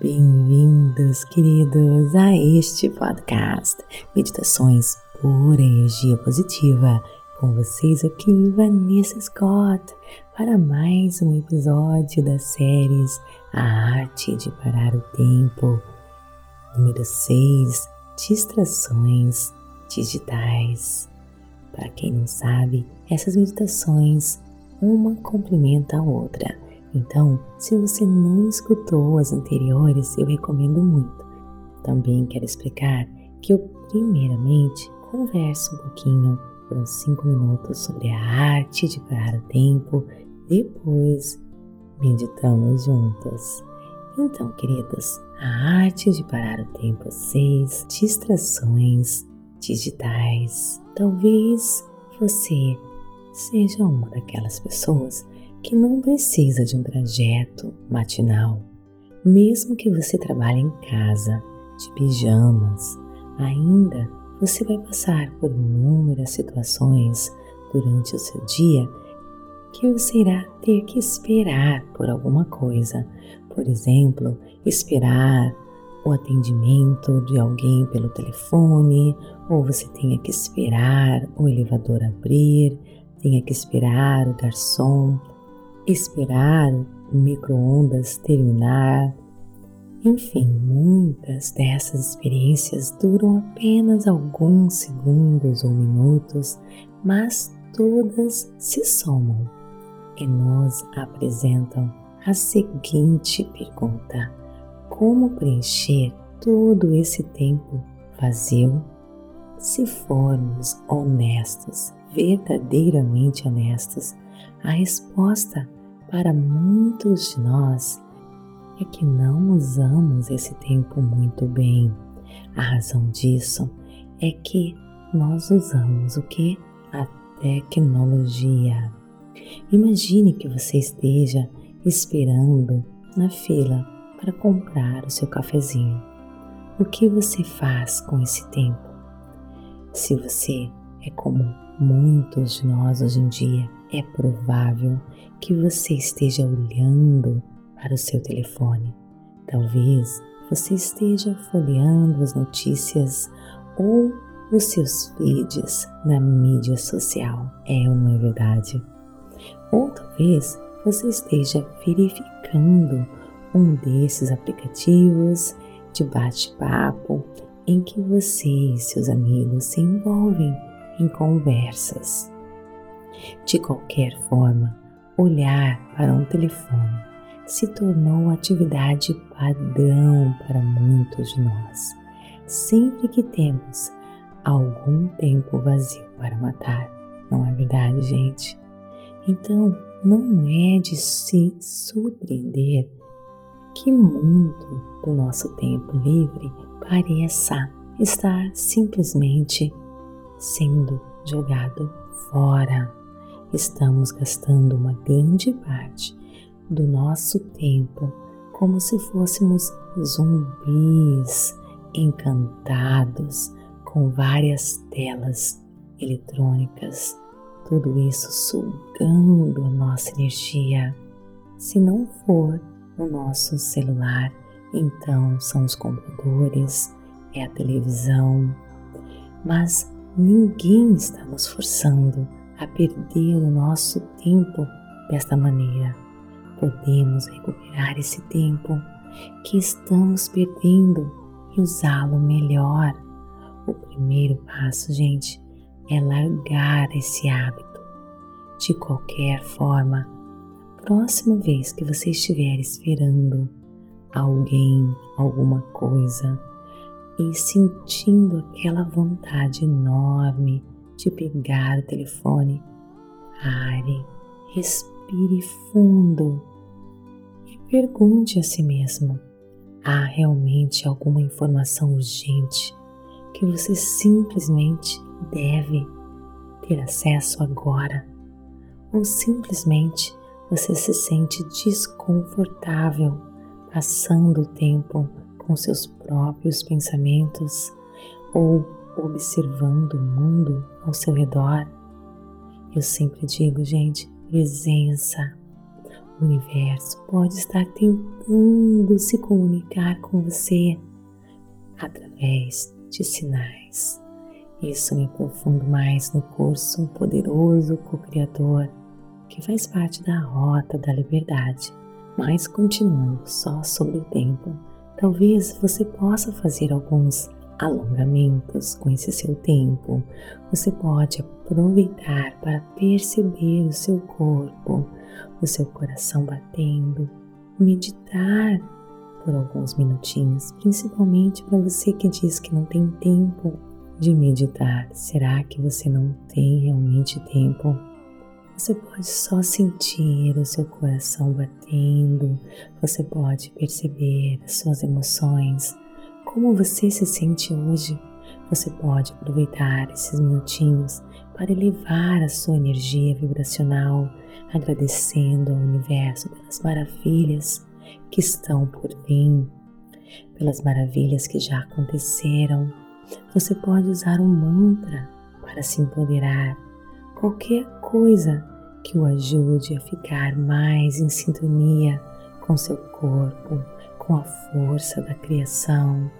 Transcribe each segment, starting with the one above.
Bem-vindos, queridos, a este podcast Meditações por Energia Positiva. Com vocês aqui, Vanessa Scott, para mais um episódio das séries A Arte de Parar o Tempo, número 6 Distrações Digitais. Para quem não sabe, essas meditações uma complementa a outra. Então, se você não escutou as anteriores, eu recomendo muito. Também quero explicar que eu, primeiramente, converso um pouquinho por uns 5 minutos sobre a arte de parar o tempo, depois meditamos juntas. Então, queridas, a arte de parar o tempo 6, distrações digitais. Talvez você seja uma daquelas pessoas que não precisa de um trajeto matinal. Mesmo que você trabalhe em casa, de pijamas, ainda você vai passar por inúmeras situações durante o seu dia que você irá ter que esperar por alguma coisa. Por exemplo, esperar o atendimento de alguém pelo telefone, ou você tenha que esperar o elevador abrir, tenha que esperar o garçom, esperar o micro-ondas terminar. Enfim, muitas dessas experiências duram apenas alguns segundos ou minutos, mas todas se somam e nos apresentam a seguinte pergunta: como preencher todo esse tempo vazio? Se formos honestos, verdadeiramente honestos, a resposta para muitos de nós é que não usamos esse tempo muito bem. A razão disso é que nós usamos o que? A tecnologia. Imagine que você esteja esperando na fila para comprar o seu cafezinho. O que você faz com esse tempo? Se você é como muitos de nós hoje em dia, é provável que você esteja olhando para o seu telefone. Talvez você esteja folheando as notícias ou os seus feeds na mídia social. É não é verdade? Ou talvez você esteja verificando um desses aplicativos de bate-papo em que você e seus amigos se envolvem em conversas. De qualquer forma, olhar para um telefone se tornou atividade padrão para muitos de nós, sempre que temos algum tempo vazio para matar. Não é verdade, gente? Então, não é de se surpreender que muito do nosso tempo livre pareça estar simplesmente sendo jogado fora. Estamos gastando uma grande parte do nosso tempo como se fôssemos zumbis encantados com várias telas eletrônicas, tudo isso sugando a nossa energia. Se não for no nosso celular, então são os computadores, é a televisão, mas ninguém está nos forçando a perder o nosso tempo desta maneira. Podemos recuperar esse tempo que estamos perdendo e usá-lo melhor. O primeiro passo, gente, é largar esse hábito. De qualquer forma, próxima vez que você estiver esperando alguém, alguma coisa e sentindo aquela vontade enorme de pegar o telefone, pare, respire fundo e pergunte a si mesmo: há realmente alguma informação urgente que você simplesmente deve ter acesso agora? Ou simplesmente você se sente desconfortável passando o tempo com seus próprios pensamentos ou observando o mundo ao seu redor? Eu sempre digo, gente, presença. O universo pode estar tentando se comunicar com você através de sinais. Isso me aprofundo mais no curso Poderoso Co-Criador, que faz parte da Rota da Liberdade. Mas continuando só sobre o tempo, talvez você possa fazer alguns alongamentos com esse seu tempo. Você pode aproveitar para perceber o seu corpo, o seu coração batendo, meditar por alguns minutinhos, principalmente para você que diz que não tem tempo de meditar. Será que você não tem realmente tempo? Você pode só sentir o seu coração batendo, você pode perceber as suas emoções, como você se sente hoje. Você pode aproveitar esses minutinhos para elevar a sua energia vibracional, agradecendo ao universo pelas maravilhas que estão por vir, pelas maravilhas que já aconteceram. Você pode usar um mantra para se empoderar, qualquer coisa que o ajude a ficar mais em sintonia com seu corpo, com a força da criação,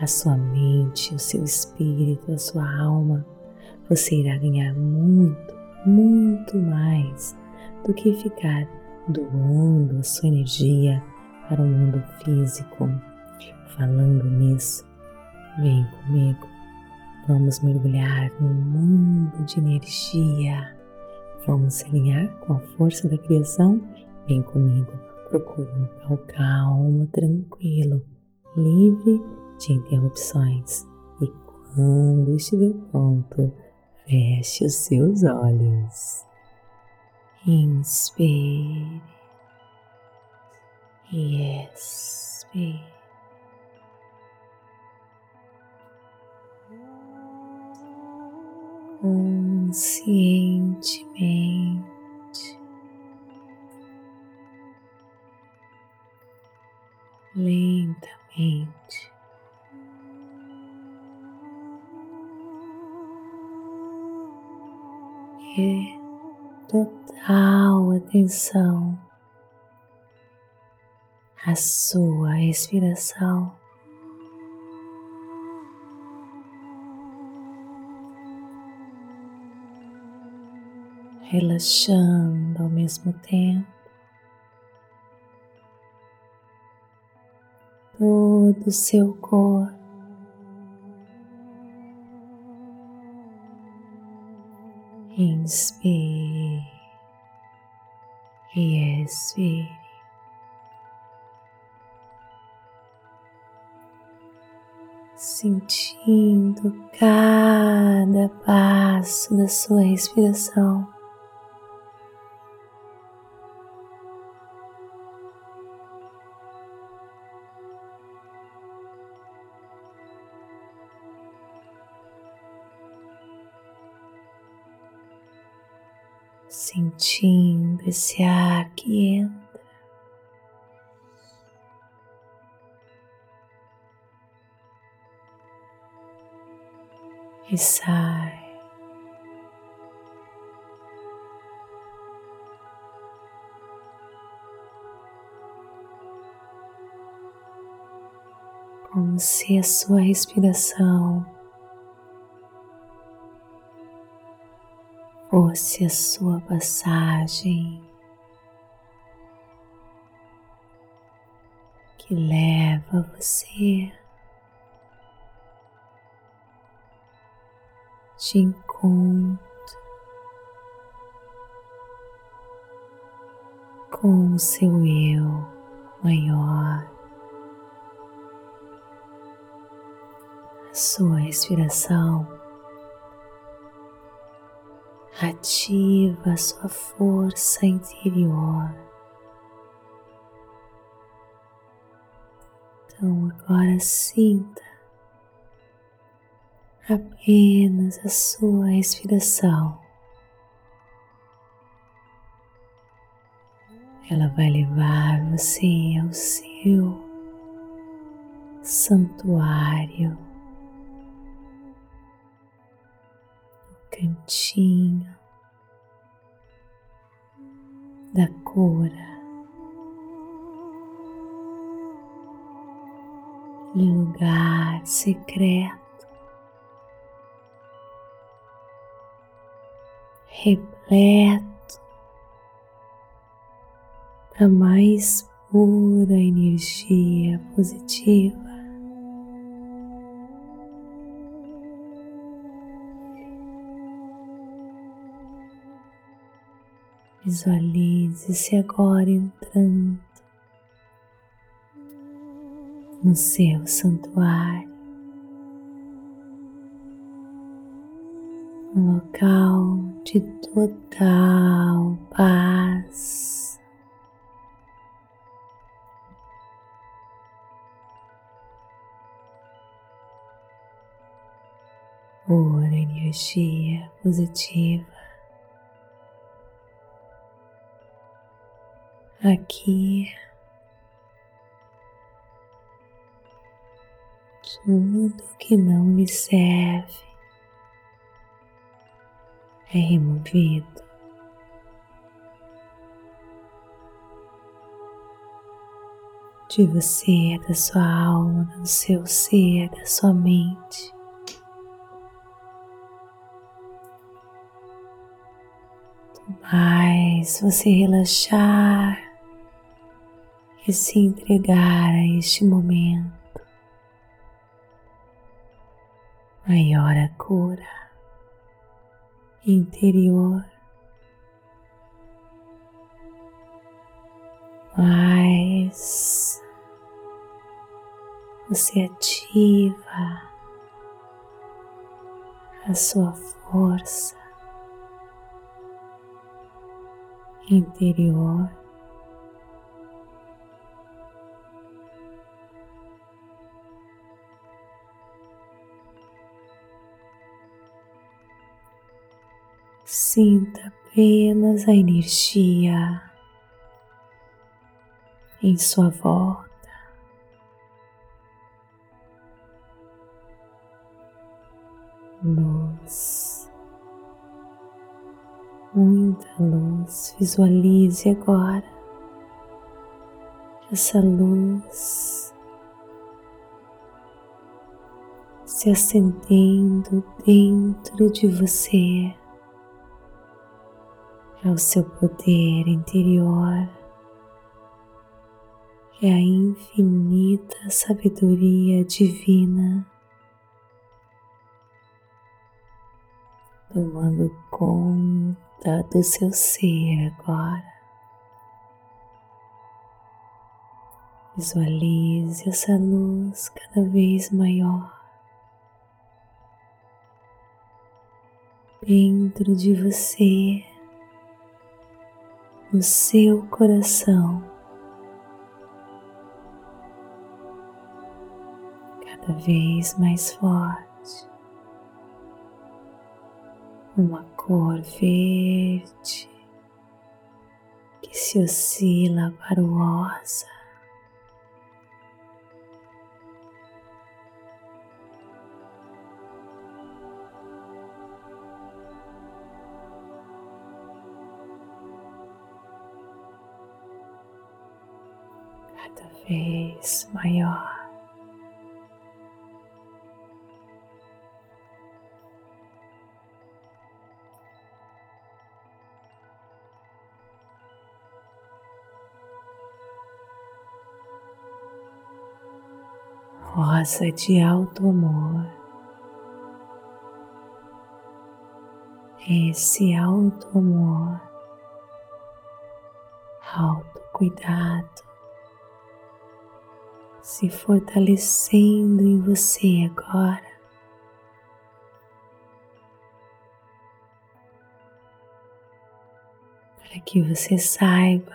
a sua mente, o seu espírito, a sua alma. Você irá ganhar muito, muito mais do que ficar doando a sua energia para o mundo físico. Falando nisso, vem comigo. Vamos mergulhar no mundo de energia. Vamos se alinhar com a força da criação? Vem comigo. Procure um local calmo, tranquilo, livre de interrupções. E quando estiver pronto, feche os seus olhos. Inspire e expire. Conscientemente, sua respiração. Relaxando ao mesmo tempo todo o seu corpo. Inspire e expire. Sentindo cada passo da sua respiração. sentindo esse ar que entra. E sai. Como se a sua respiração fosse a sua passagem que leva você de encontro com o seu eu maior. A sua respiração ativa a sua força interior. Então agora sinta apenas a sua respiração. Ela vai levar você ao seu santuário, o cantinho da cura. Lugar secreto repleto da mais pura energia positiva. Visualize-se agora entrando no seu santuário, um local de total paz. Pura energia positiva. aqui tudo que não lhe serve é removido. De você, da sua alma, do seu ser, da sua mente. mais você relaxar e se entregar a este momento, maior a cura interior, mais você ativa a sua força interior. Sinta apenas a energia em sua volta. Luz, muita luz. Visualize agora essa luz se acendendo dentro de você o seu poder interior, é a infinita sabedoria divina. Tomando conta do seu ser agora. Visualize essa luz cada vez maior. Dentro de você no seu coração. Cada vez mais forte, uma cor verde que se oscila para o rosa. Cada vez maior. Rosa de alto amor. Esse alto amor, alto cuidado, se fortalecendo em você agora. Para que você saiba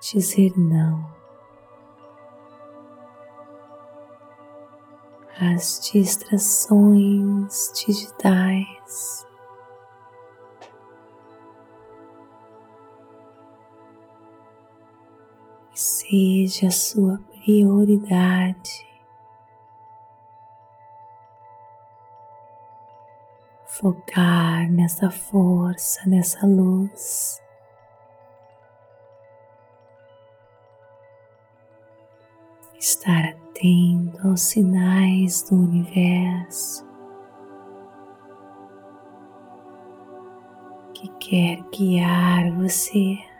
dizer não às distrações digitais. Seja a sua prioridade. Focar nessa força, nessa luz. estar atento aos sinais do universo que quer guiar você.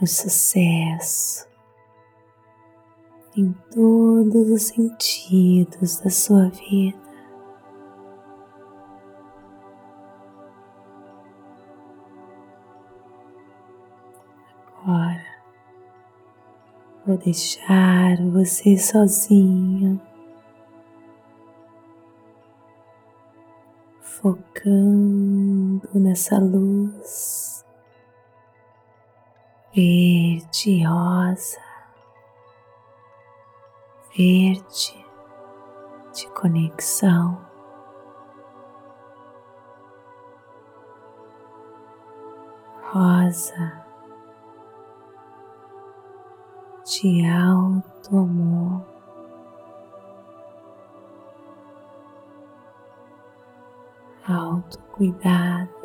Para o sucesso em todos os sentidos da sua vida. Agora vou deixar você sozinho, focando nessa luz verde rosa, verde de conexão. Rosa de alto amor. Autocuidado.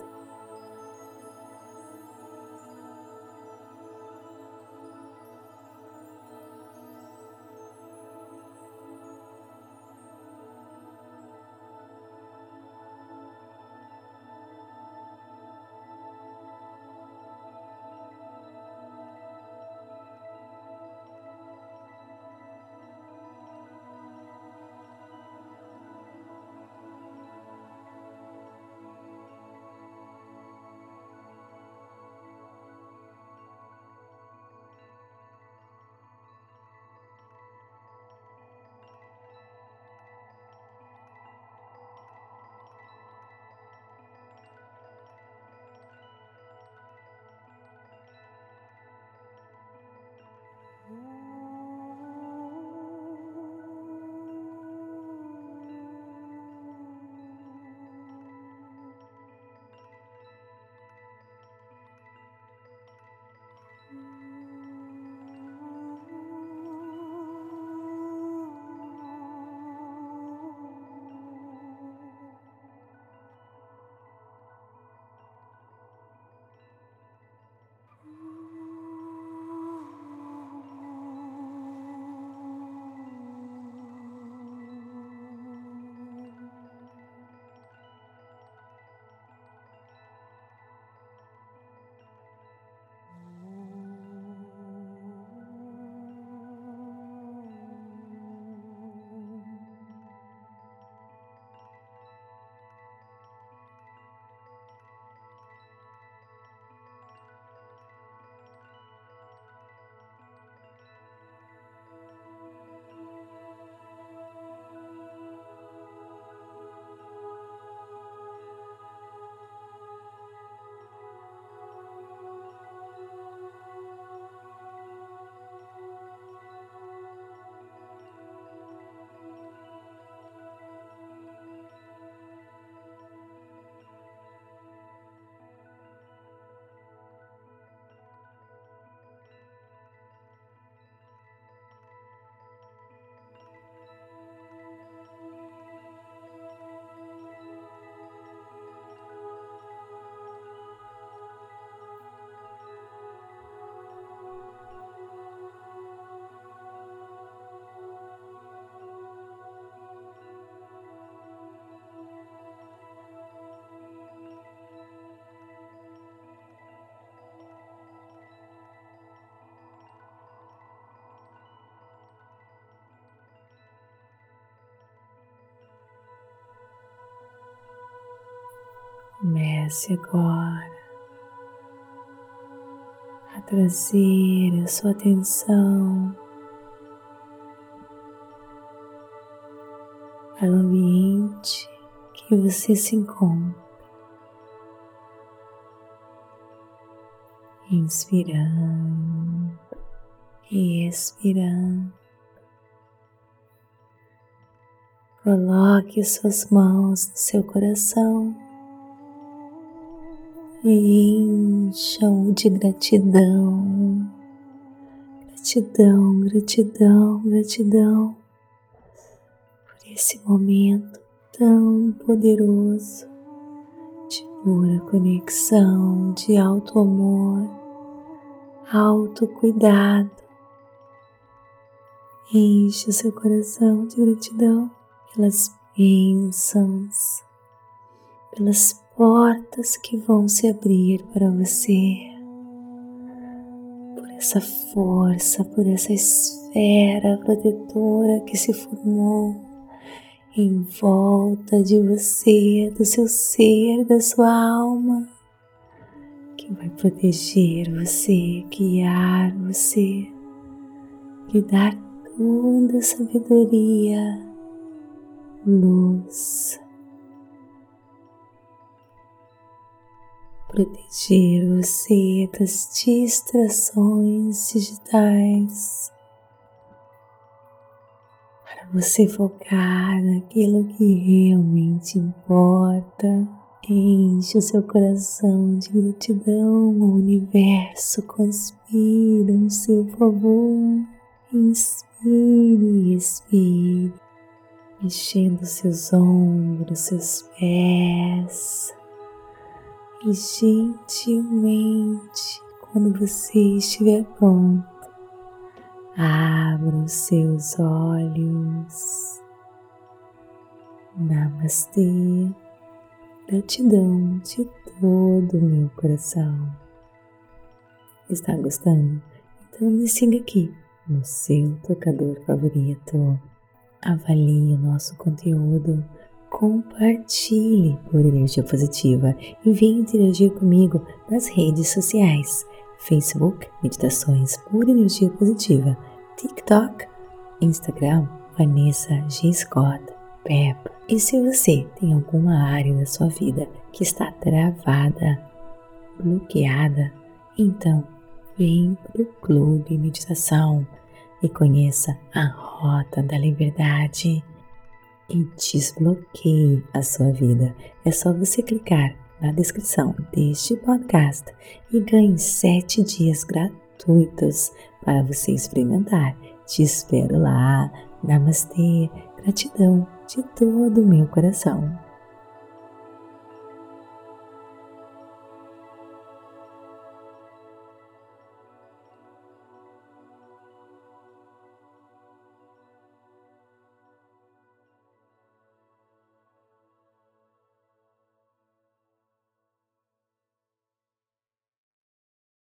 Comece agora a trazer a sua atenção para o ambiente que você se encontra. Inspirando e expirando. Coloque suas mãos no seu coração e encham de gratidão, gratidão, gratidão, gratidão por esse momento tão poderoso pura conexão de alto amor, alto cuidado. Enche o seu coração de gratidão pelas bênçãos, pelas portas que vão se abrir para você, por essa força, por essa esfera protetora que se formou em volta de você, do seu ser, da sua alma, que vai proteger você, guiar você, lhe dar toda a sabedoria, luz, proteger você das distrações digitais você focar naquilo que realmente importa. Enche o seu coração de gratidão, o universo conspira em seu favor. Inspire e expire, mexendo seus ombros, seus pés. E gentilmente, quando você estiver pronto, Abra os seus olhos. Namastê. Gratidão de todo o meu coração. Está gostando? Então me siga aqui no seu tocador favorito. Avalie o nosso conteúdo, compartilhe por energia positiva e venha interagir comigo nas redes sociais Facebook, Meditações por Energia Positiva, TikTok, Instagram, Vanessa G. Scott, Pep. E se você tem alguma área da sua vida que está travada, bloqueada, então vem para o Clube Meditação e conheça a Rota da Liberdade e desbloqueie a sua vida. É só você clicar na descrição deste podcast e ganhe sete dias gratuitos para você experimentar. Te espero lá. Namastê, gratidão de todo o meu coração.